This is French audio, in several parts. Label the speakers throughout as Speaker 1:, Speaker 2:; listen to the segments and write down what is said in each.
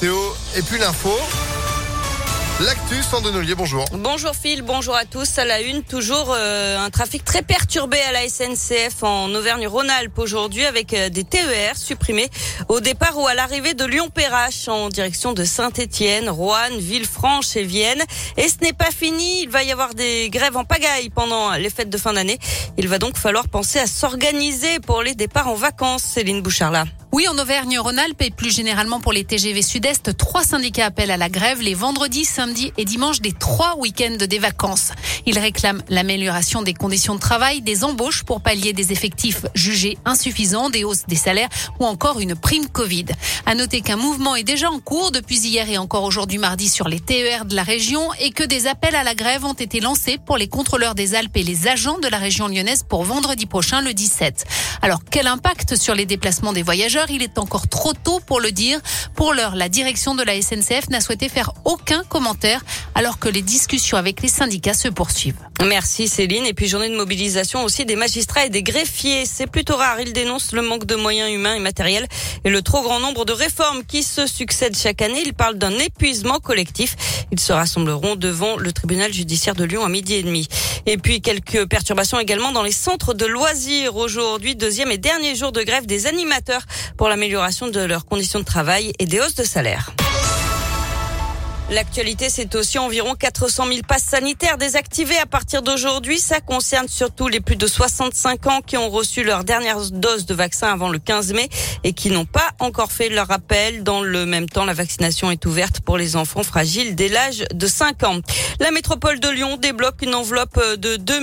Speaker 1: météo et puis l'info. L'actu, Sandonolier, bonjour.
Speaker 2: Bonjour Phil, bonjour à tous. À la une, toujours euh, un trafic très perturbé à la SNCF en Auvergne-Rhône-Alpes aujourd'hui avec euh, des TER supprimés au départ ou à l'arrivée de Lyon-Perrache en direction de Saint-Étienne, Roanne, Villefranche et Vienne. Et ce n'est pas fini, il va y avoir des grèves en pagaille pendant les fêtes de fin d'année. Il va donc falloir penser à s'organiser pour les départs en vacances, Céline Bouchard-là.
Speaker 3: Oui, en Auvergne-Rhône-Alpes et plus généralement pour les TGV Sud-Est, trois syndicats appellent à la grève les vendredis, samedis et dimanches des trois week-ends des vacances. Ils réclament l'amélioration des conditions de travail, des embauches pour pallier des effectifs jugés insuffisants, des hausses des salaires ou encore une prime Covid. À noter qu'un mouvement est déjà en cours depuis hier et encore aujourd'hui mardi sur les TER de la région et que des appels à la grève ont été lancés pour les contrôleurs des Alpes et les agents de la région lyonnaise pour vendredi prochain le 17. Alors quel impact sur les déplacements des voyageurs? Il est encore trop tôt pour le dire. Pour l'heure, la direction de la SNCF n'a souhaité faire aucun commentaire alors que les discussions avec les syndicats se poursuivent.
Speaker 2: Merci Céline. Et puis journée de mobilisation aussi des magistrats et des greffiers. C'est plutôt rare. Ils dénoncent le manque de moyens humains et matériels et le trop grand nombre de réformes qui se succèdent chaque année. Ils parlent d'un épuisement collectif. Ils se rassembleront devant le tribunal judiciaire de Lyon à midi et demi. Et puis quelques perturbations également dans les centres de loisirs. Aujourd'hui, deuxième et dernier jour de grève des animateurs pour l'amélioration de leurs conditions de travail et des hausses de salaire. L'actualité, c'est aussi environ 400 000 passes sanitaires désactivées à partir d'aujourd'hui. Ça concerne surtout les plus de 65 ans qui ont reçu leur dernière dose de vaccin avant le 15 mai et qui n'ont pas encore fait leur appel. Dans le même temps, la vaccination est ouverte pour les enfants fragiles dès l'âge de 5 ans. La métropole de Lyon débloque une enveloppe de 2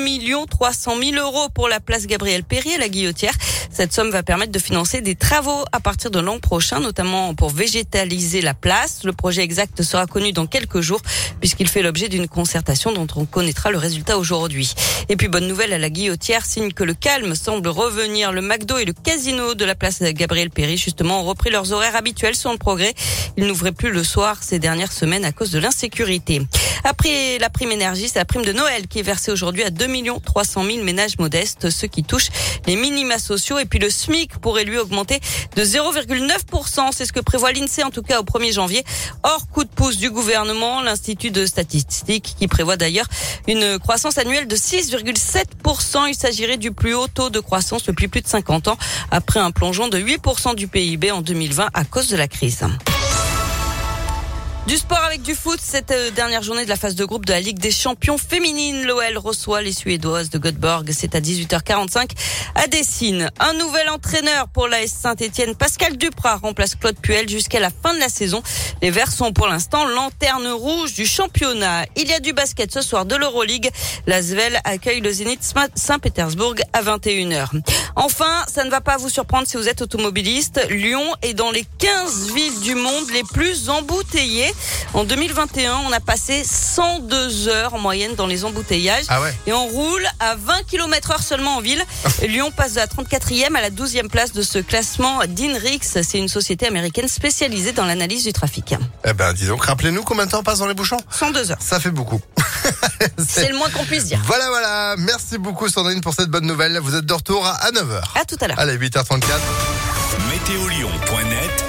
Speaker 2: 300 000 euros pour la place Gabriel à la Guillotière. Cette somme va permettre de financer des travaux à partir de l'an prochain, notamment pour végétaliser la place. Le projet exact sera connu dans quelques jours puisqu'il fait l'objet d'une concertation dont on connaîtra le résultat aujourd'hui. Et puis bonne nouvelle à la Guillotière, signe que le calme semble revenir. Le McDo et le casino de la place Gabriel Péry justement ont repris leurs horaires habituels sur le progrès. Ils n'ouvraient plus le soir ces dernières semaines à cause de l'insécurité. Après la prime énergie, c'est la prime de Noël qui est versée aujourd'hui à 2 300 000 ménages modestes, ceux qui touchent les minima sociaux. Puis le SMIC pourrait lui augmenter de 0,9%. C'est ce que prévoit l'INSEE en tout cas au 1er janvier. Hors coup de pouce du gouvernement, l'Institut de statistique qui prévoit d'ailleurs une croissance annuelle de 6,7%. Il s'agirait du plus haut taux de croissance depuis plus de 50 ans après un plongeon de 8% du PIB en 2020 à cause de la crise. Du sport avec du foot, cette euh, dernière journée de la phase de groupe de la Ligue des champions féminines. L'OL reçoit les Suédoises de Göteborg. C'est à 18h45 à Dessine. Un nouvel entraîneur pour la Saint-Etienne, Pascal Duprat, remplace Claude Puel jusqu'à la fin de la saison. Les Verts sont pour l'instant lanterne rouge du championnat. Il y a du basket ce soir de l'Euroleague. L'Asvel accueille le Zénith Saint-Pétersbourg à 21h. Enfin, ça ne va pas vous surprendre si vous êtes automobiliste. Lyon est dans les 15 villes du monde les plus embouteillées. En 2021, on a passé 102 heures en moyenne dans les embouteillages.
Speaker 1: Ah ouais.
Speaker 2: Et on roule à 20 km heure seulement en ville. Lyon passe de la 34e à la 12e place de ce classement d'Inrix. C'est une société américaine spécialisée dans l'analyse du trafic.
Speaker 1: Eh ben, dis donc, rappelez-nous combien de temps on passe dans les bouchons?
Speaker 2: 102 heures.
Speaker 1: Ça fait beaucoup.
Speaker 2: C'est le moins qu'on puisse dire.
Speaker 1: Voilà, voilà. Merci beaucoup, Sandrine, pour cette bonne nouvelle. Vous êtes de retour à 9h.
Speaker 2: À tout à l'heure.
Speaker 1: Allez, 8h34.
Speaker 4: Météolion.net